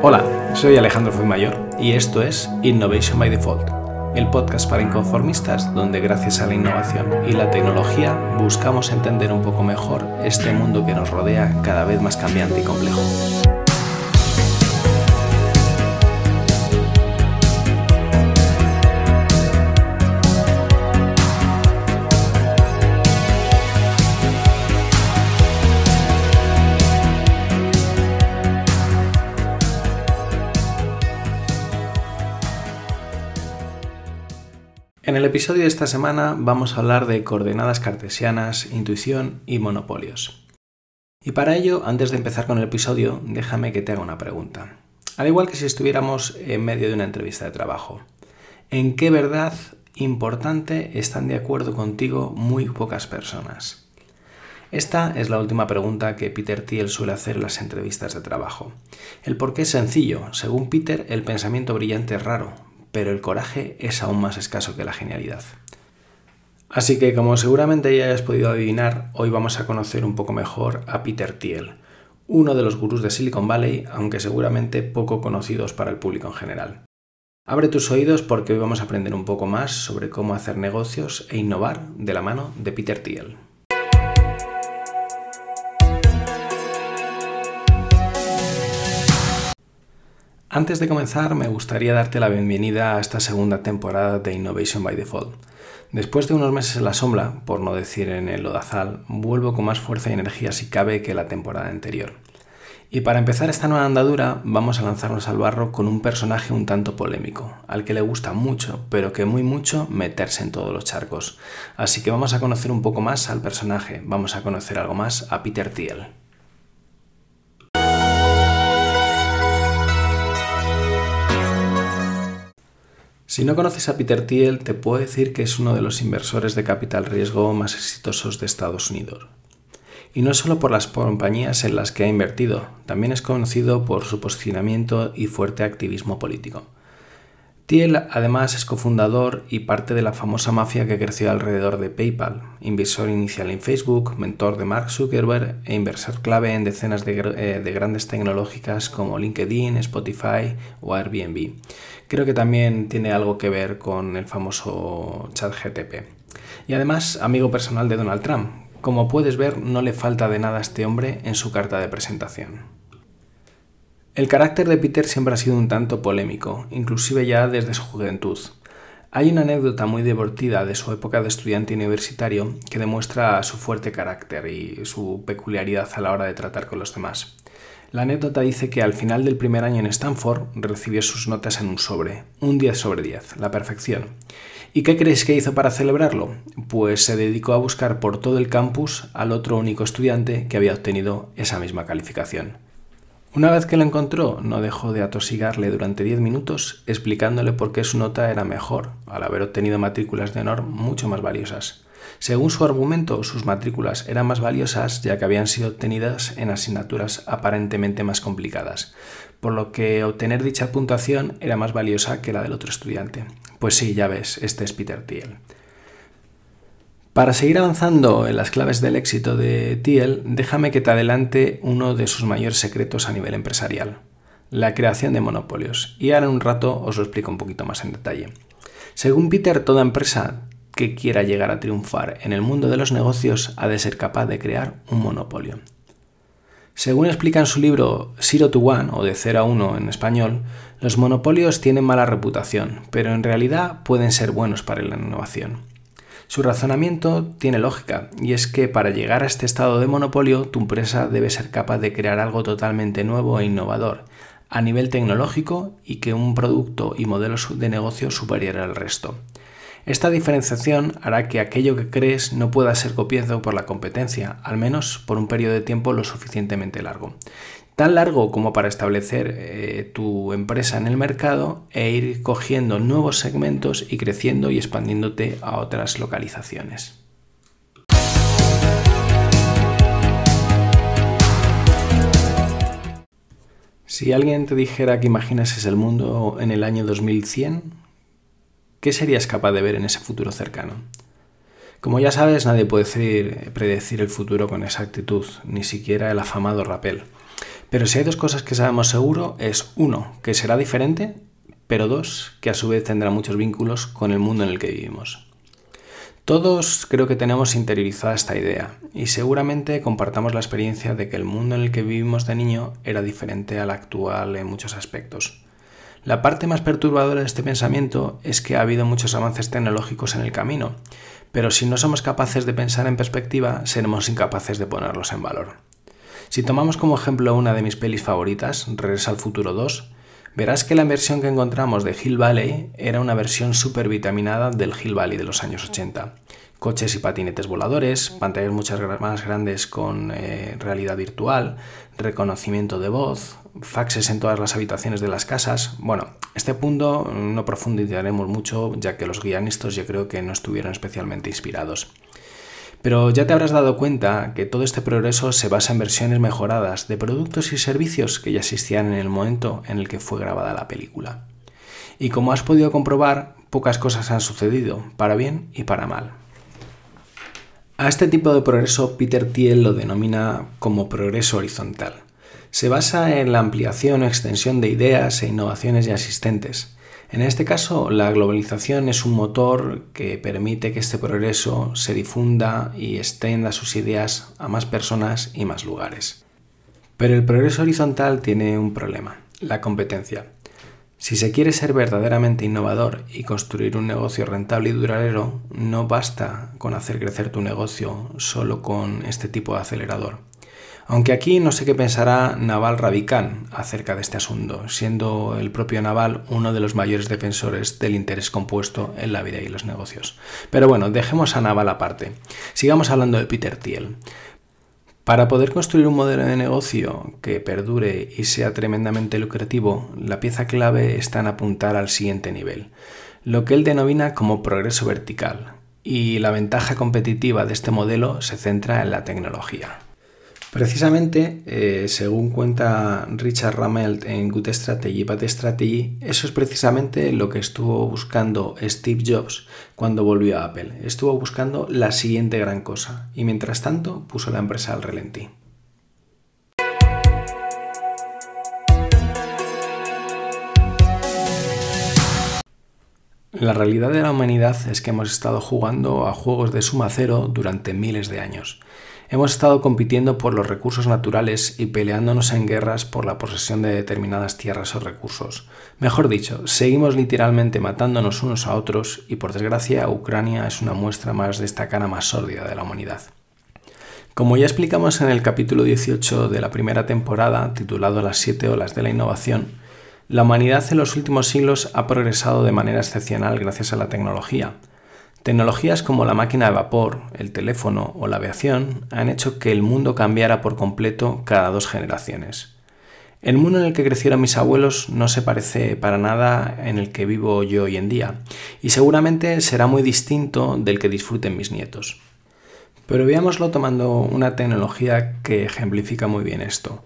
Hola, soy Alejandro Fuimayor y esto es Innovation by Default, el podcast para inconformistas donde gracias a la innovación y la tecnología buscamos entender un poco mejor este mundo que nos rodea cada vez más cambiante y complejo. El episodio de esta semana vamos a hablar de coordenadas cartesianas, intuición y monopolios. Y para ello, antes de empezar con el episodio, déjame que te haga una pregunta. Al igual que si estuviéramos en medio de una entrevista de trabajo, ¿en qué verdad importante están de acuerdo contigo muy pocas personas? Esta es la última pregunta que Peter Thiel suele hacer en las entrevistas de trabajo. El por qué es sencillo. Según Peter, el pensamiento brillante es raro, pero el coraje es aún más escaso que la genialidad. Así que, como seguramente ya hayas podido adivinar, hoy vamos a conocer un poco mejor a Peter Thiel, uno de los gurús de Silicon Valley, aunque seguramente poco conocidos para el público en general. Abre tus oídos porque hoy vamos a aprender un poco más sobre cómo hacer negocios e innovar de la mano de Peter Thiel. Antes de comenzar, me gustaría darte la bienvenida a esta segunda temporada de Innovation by Default. Después de unos meses en la sombra, por no decir en el lodazal, vuelvo con más fuerza y energía si cabe que la temporada anterior. Y para empezar esta nueva andadura, vamos a lanzarnos al barro con un personaje un tanto polémico, al que le gusta mucho, pero que muy mucho meterse en todos los charcos. Así que vamos a conocer un poco más al personaje, vamos a conocer algo más a Peter Thiel. Si no conoces a Peter Thiel, te puedo decir que es uno de los inversores de capital riesgo más exitosos de Estados Unidos. Y no solo por las compañías en las que ha invertido, también es conocido por su posicionamiento y fuerte activismo político. Thiel además es cofundador y parte de la famosa mafia que creció alrededor de PayPal, inversor inicial en Facebook, mentor de Mark Zuckerberg e inversor clave en decenas de, eh, de grandes tecnológicas como LinkedIn, Spotify o Airbnb creo que también tiene algo que ver con el famoso chat GTP. Y además, amigo personal de Donald Trump. Como puedes ver, no le falta de nada a este hombre en su carta de presentación. El carácter de Peter siempre ha sido un tanto polémico, inclusive ya desde su juventud. Hay una anécdota muy divertida de su época de estudiante universitario que demuestra su fuerte carácter y su peculiaridad a la hora de tratar con los demás. La anécdota dice que al final del primer año en Stanford recibió sus notas en un sobre, un 10 sobre 10, la perfección. ¿Y qué crees que hizo para celebrarlo? Pues se dedicó a buscar por todo el campus al otro único estudiante que había obtenido esa misma calificación. Una vez que lo encontró, no dejó de atosigarle durante 10 minutos explicándole por qué su nota era mejor, al haber obtenido matrículas de honor mucho más valiosas. Según su argumento, sus matrículas eran más valiosas ya que habían sido obtenidas en asignaturas aparentemente más complicadas, por lo que obtener dicha puntuación era más valiosa que la del otro estudiante. Pues sí, ya ves, este es Peter Thiel. Para seguir avanzando en las claves del éxito de Thiel, déjame que te adelante uno de sus mayores secretos a nivel empresarial, la creación de monopolios. Y ahora en un rato os lo explico un poquito más en detalle. Según Peter, toda empresa que quiera llegar a triunfar en el mundo de los negocios ha de ser capaz de crear un monopolio. Según explica en su libro Zero to One o de 0 a 1 en español, los monopolios tienen mala reputación, pero en realidad pueden ser buenos para la innovación. Su razonamiento tiene lógica, y es que para llegar a este estado de monopolio, tu empresa debe ser capaz de crear algo totalmente nuevo e innovador, a nivel tecnológico y que un producto y modelo de negocio superior al resto. Esta diferenciación hará que aquello que crees no pueda ser copiado por la competencia, al menos por un periodo de tiempo lo suficientemente largo. Tan largo como para establecer eh, tu empresa en el mercado e ir cogiendo nuevos segmentos y creciendo y expandiéndote a otras localizaciones. Si alguien te dijera que imaginases el mundo en el año 2100, ¿Qué serías capaz de ver en ese futuro cercano? Como ya sabes, nadie puede predecir el futuro con exactitud, ni siquiera el afamado Rappel. Pero si hay dos cosas que sabemos seguro es uno, que será diferente, pero dos, que a su vez tendrá muchos vínculos con el mundo en el que vivimos. Todos creo que tenemos interiorizada esta idea y seguramente compartamos la experiencia de que el mundo en el que vivimos de niño era diferente al actual en muchos aspectos. La parte más perturbadora de este pensamiento es que ha habido muchos avances tecnológicos en el camino, pero si no somos capaces de pensar en perspectiva, seremos incapaces de ponerlos en valor. Si tomamos como ejemplo una de mis pelis favoritas, Regresa al Futuro 2, verás que la versión que encontramos de Hill Valley era una versión super vitaminada del Hill Valley de los años 80. Coches y patinetes voladores, pantallas muchas más grandes con eh, realidad virtual, reconocimiento de voz, faxes en todas las habitaciones de las casas. Bueno, este punto no profundizaremos mucho ya que los guionistas yo creo que no estuvieron especialmente inspirados. Pero ya te habrás dado cuenta que todo este progreso se basa en versiones mejoradas de productos y servicios que ya existían en el momento en el que fue grabada la película. Y como has podido comprobar, pocas cosas han sucedido, para bien y para mal. A este tipo de progreso Peter Thiel lo denomina como progreso horizontal. Se basa en la ampliación o extensión de ideas e innovaciones ya existentes, en este caso, la globalización es un motor que permite que este progreso se difunda y extienda sus ideas a más personas y más lugares. Pero el progreso horizontal tiene un problema, la competencia. Si se quiere ser verdaderamente innovador y construir un negocio rentable y duradero, no basta con hacer crecer tu negocio solo con este tipo de acelerador. Aunque aquí no sé qué pensará Naval Ravikant acerca de este asunto, siendo el propio Naval uno de los mayores defensores del interés compuesto en la vida y los negocios. Pero bueno, dejemos a Naval aparte. Sigamos hablando de Peter Thiel. Para poder construir un modelo de negocio que perdure y sea tremendamente lucrativo, la pieza clave está en apuntar al siguiente nivel, lo que él denomina como progreso vertical, y la ventaja competitiva de este modelo se centra en la tecnología. Precisamente, eh, según cuenta Richard Ramelt en Good Strategy, Bad Strategy, eso es precisamente lo que estuvo buscando Steve Jobs cuando volvió a Apple. Estuvo buscando la siguiente gran cosa y mientras tanto puso la empresa al relentí. La realidad de la humanidad es que hemos estado jugando a juegos de suma cero durante miles de años. Hemos estado compitiendo por los recursos naturales y peleándonos en guerras por la posesión de determinadas tierras o recursos. Mejor dicho, seguimos literalmente matándonos unos a otros y por desgracia Ucrania es una muestra más de esta cara más sórdida de la humanidad. Como ya explicamos en el capítulo 18 de la primera temporada, titulado Las siete olas de la innovación, la humanidad en los últimos siglos ha progresado de manera excepcional gracias a la tecnología, Tecnologías como la máquina de vapor, el teléfono o la aviación han hecho que el mundo cambiara por completo cada dos generaciones. El mundo en el que crecieron mis abuelos no se parece para nada en el que vivo yo hoy en día, y seguramente será muy distinto del que disfruten mis nietos. Pero veámoslo tomando una tecnología que ejemplifica muy bien esto.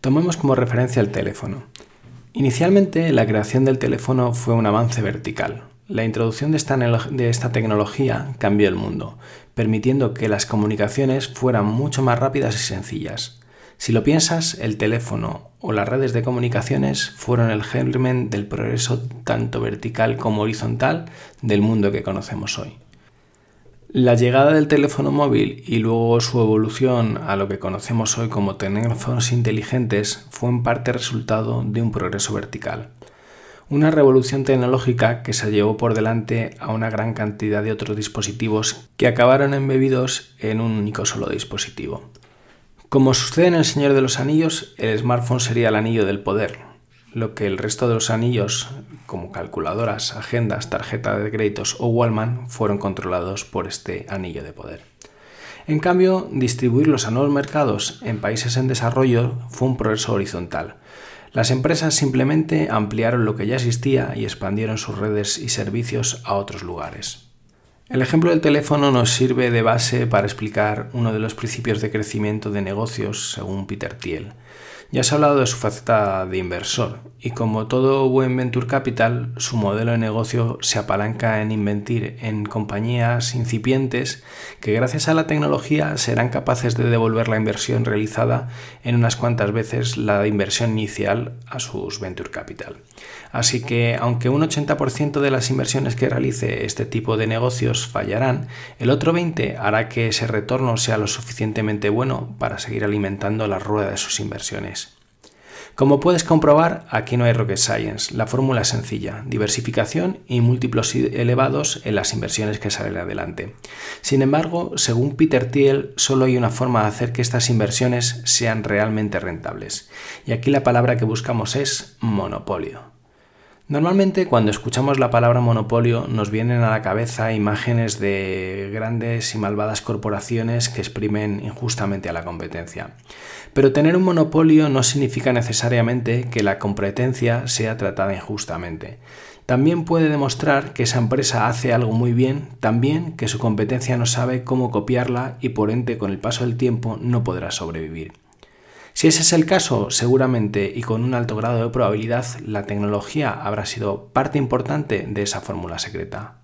Tomemos como referencia el teléfono. Inicialmente la creación del teléfono fue un avance vertical, la introducción de esta, tecnología cambió el mundo, permitiendo que las comunicaciones fueran mucho más rápidas y sencillas. Si lo piensas, el teléfono o las redes de comunicaciones fueron el germen del progreso tanto vertical como horizontal del mundo que conocemos hoy. La llegada del teléfono móvil y luego su evolución a lo que conocemos hoy como teléfonos inteligentes fue en parte resultado de un progreso vertical. Una revolución tecnológica que se llevó por delante a una gran cantidad de otros dispositivos que acabaron embebidos en un único solo dispositivo. Como sucede en El Señor de los Anillos, el smartphone sería el anillo del poder, lo que el resto de los anillos, como calculadoras, agendas, tarjeta de créditos o Wallman, fueron controlados por este anillo de poder. En cambio, distribuirlos a nuevos mercados en países en desarrollo fue un progreso horizontal, las empresas simplemente ampliaron lo que ya existía y expandieron sus redes y servicios a otros lugares. El ejemplo del teléfono nos sirve de base para explicar uno de los principios de crecimiento de negocios según Peter Thiel, Ya os he hablado de su faceta de inversor y como todo buen venture capital, su modelo de negocio se apalanca en invertir en compañías incipientes que gracias a la tecnología serán capaces de devolver la inversión realizada en unas cuantas veces la inversión inicial a sus venture capital. Así que aunque un 80% de las inversiones que realice este tipo de negocios fallarán, el otro 20% hará que ese retorno sea lo suficientemente bueno para seguir alimentando la rueda de sus inversiones. Como puedes comprobar, aquí no hay rocket science. La fórmula es sencilla, diversificación y múltiplos elevados en las inversiones que salen adelante. Sin embargo, según Peter Thiel, solo hay una forma de hacer que estas inversiones sean realmente rentables. Y aquí la palabra que buscamos es monopolio. Normalmente cuando escuchamos la palabra monopolio nos vienen a la cabeza imágenes de grandes y malvadas corporaciones que exprimen injustamente a la competencia. Pero tener un monopolio no significa necesariamente que la competencia sea tratada injustamente. También puede demostrar que esa empresa hace algo muy bien, también que su competencia no sabe cómo copiarla y por ende con el paso del tiempo no podrá sobrevivir. Si ese es el caso, seguramente y con un alto grado de probabilidad, la tecnología habrá sido parte importante de esa fórmula secreta.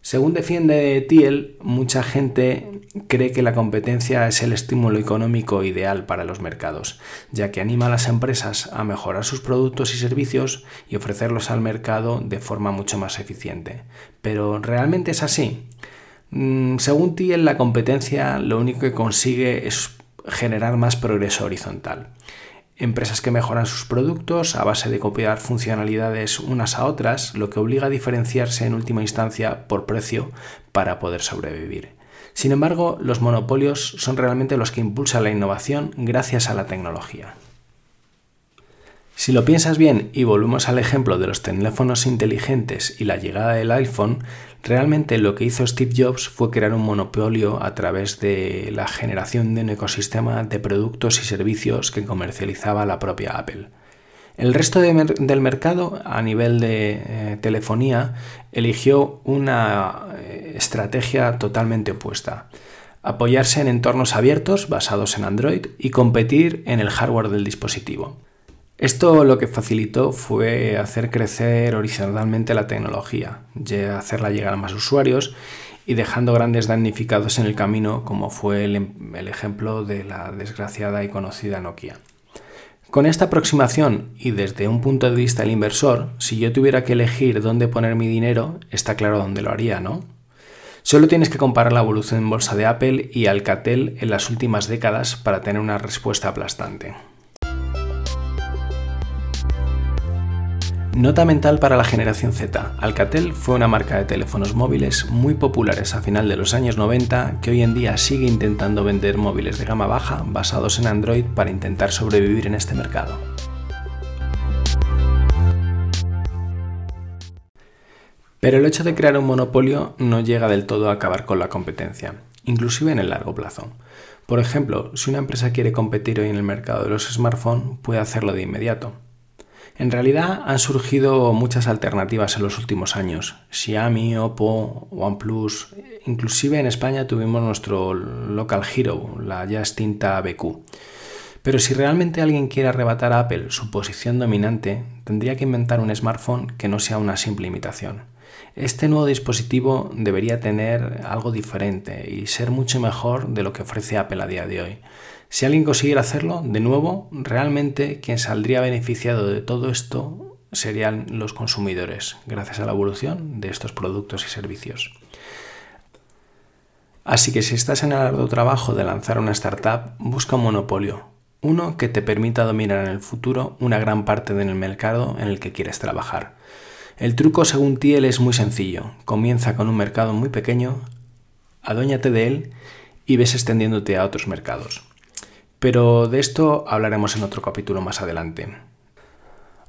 Según defiende Thiel, mucha gente cree que la competencia es el estímulo económico ideal para los mercados, ya que anima a las empresas a mejorar sus productos y servicios y ofrecerlos al mercado de forma mucho más eficiente. Pero ¿realmente es así? Mm, según Thiel, la competencia lo único que consigue es generar más progreso horizontal. Empresas que mejoran sus productos a base de copiar funcionalidades unas a otras, lo que obliga a diferenciarse en última instancia por precio para poder sobrevivir. Sin embargo, los monopolios son realmente los que impulsan la innovación gracias a la tecnología. Si lo piensas bien y volvemos al ejemplo de los teléfonos inteligentes y la llegada del iPhone, realmente lo que hizo Steve Jobs fue crear un monopolio a través de la generación de un ecosistema de productos y servicios que comercializaba la propia Apple. El resto del mercado a nivel de eh, telefonía eligió una eh, estrategia totalmente opuesta. Apoyarse en entornos abiertos basados en Android y competir en el hardware del dispositivo. Esto lo que facilitó fue hacer crecer horizontalmente la tecnología, hacerla llegar a más usuarios y dejando grandes damnificados en el camino, como fue el, em, el ejemplo de la desgraciada y conocida Nokia. Con esta aproximación y desde un punto de vista del inversor, si yo tuviera que elegir dónde poner mi dinero, está claro dónde lo haría, ¿no? Solo tienes que comparar la evolución en bolsa de Apple y Alcatel en las últimas décadas para tener una respuesta aplastante. Nota mental para la generación Z. Alcatel fue una marca de teléfonos móviles muy populares a final de los años 90 que hoy en día sigue intentando vender móviles de gama baja basados en Android para intentar sobrevivir en este mercado. Pero el hecho de crear un monopolio no llega del todo a acabar con la competencia, inclusive en el largo plazo. Por ejemplo, si una empresa quiere competir hoy en el mercado de los smartphones, puede hacerlo de inmediato, en realidad han surgido muchas alternativas en los últimos años. Xiaomi, Oppo, OnePlus, inclusive en España tuvimos nuestro local hero, la ya extinta BQ. Pero si realmente alguien quiere arrebatar a Apple su posición dominante, tendría que inventar un smartphone que no sea una simple imitación. Este nuevo dispositivo debería tener algo diferente y ser mucho mejor de lo que ofrece Apple a día de hoy. Si alguien consiguiera hacerlo, de nuevo, realmente quien saldría beneficiado de todo esto serían los consumidores, gracias a la evolución de estos productos y servicios. Así que si estás en el arduo trabajo de lanzar una startup, busca un monopolio, uno que te permita dominar en el futuro una gran parte del mercado en el que quieres trabajar. El truco, según Thiel, es muy sencillo. Comienza con un mercado muy pequeño, adóñate de él y ves extendiéndote a otros mercados. Pero de esto hablaremos en otro capítulo más adelante.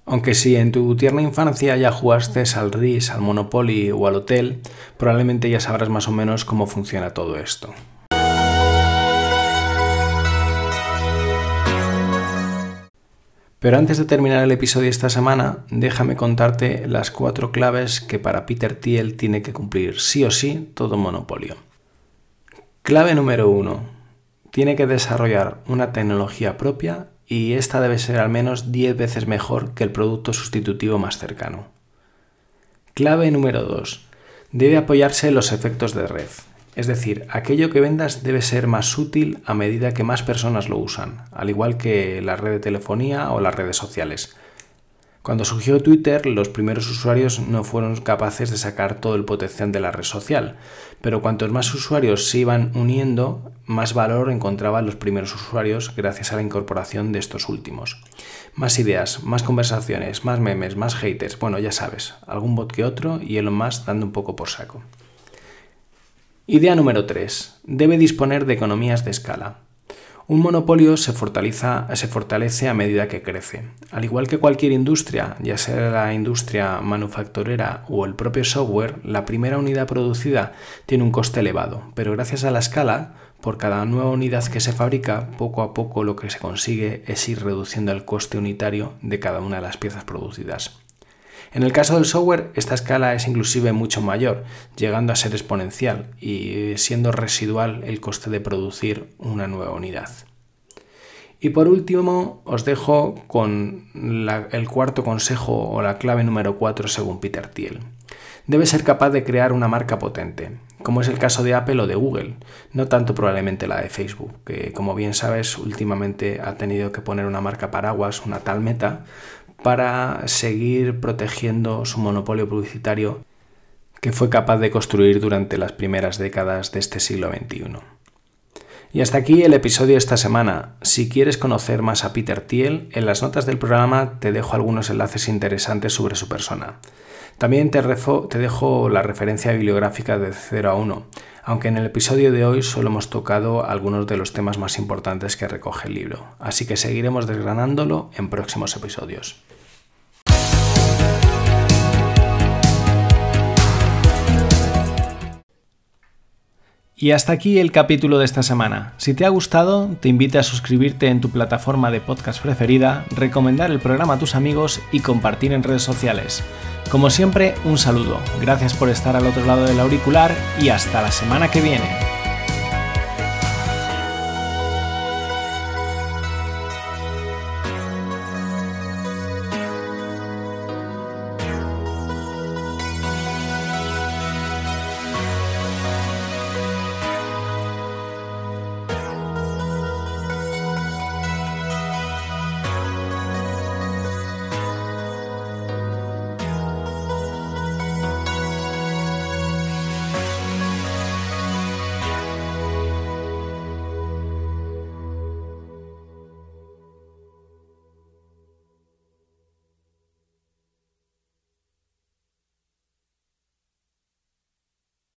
Aunque si en tu tierna infancia ya jugaste al RIS, al Monopoly o al Hotel, probablemente ya sabrás más o menos cómo funciona todo esto. Pero antes de terminar el episodio esta semana, déjame contarte las cuatro claves que para Peter Thiel tiene que cumplir sí o sí todo monopolio. Clave número uno tiene que desarrollar una tecnología propia y esta debe ser al menos 10 veces mejor que el producto sustitutivo más cercano. Clave número 2. Debe apoyarse en los efectos de red. Es decir, aquello que vendas debe ser más útil a medida que más personas lo usan, al igual que la red de telefonía o las redes sociales. Cuando surgió Twitter, los primeros usuarios no fueron capaces de sacar todo el potencial de la red social, pero cuantos más usuarios se iban uniendo, más valor encontraban los primeros usuarios gracias a la incorporación de estos últimos. Más ideas, más conversaciones, más memes, más haters, bueno, ya sabes, algún bot que otro y Elon Musk dando un poco por saco. Idea número 3. Debe disponer de economías de escala. Un monopolio se, fortalece a medida que crece. Al igual que cualquier industria, ya sea la industria manufacturera o el propio software, la primera unidad producida tiene un coste elevado, pero gracias a la escala, por cada nueva unidad que se fabrica, poco a poco lo que se consigue es ir reduciendo el coste unitario de cada una de las piezas producidas. En el caso del software, esta escala es inclusive mucho mayor, llegando a ser exponencial y siendo residual el coste de producir una nueva unidad. Y por último, os dejo con el cuarto consejo o la clave número 4 según Peter Thiel. Debe ser capaz de crear una marca potente, como es el caso de Apple o de Google, no tanto probablemente la de Facebook, que como bien sabes últimamente ha tenido que poner una marca paraguas, una tal meta, para seguir protegiendo su monopolio publicitario que fue capaz de construir durante las primeras décadas de este siglo XXI. Y hasta aquí el episodio de esta semana. Si quieres conocer más a Peter Thiel, en las notas del programa te dejo algunos enlaces interesantes sobre su persona. También te, te dejo la referencia bibliográfica de 0 a 1, aunque en el episodio de hoy solo hemos tocado algunos de los temas más importantes que recoge el libro, así que seguiremos desgranándolo en próximos episodios. Y hasta aquí el capítulo de esta semana. Si te ha gustado, te invito a suscribirte en tu plataforma de podcast preferida, recomendar el programa a tus amigos y compartir en redes sociales. Como siempre, un saludo. Gracias por estar al otro lado del auricular y hasta la semana que viene.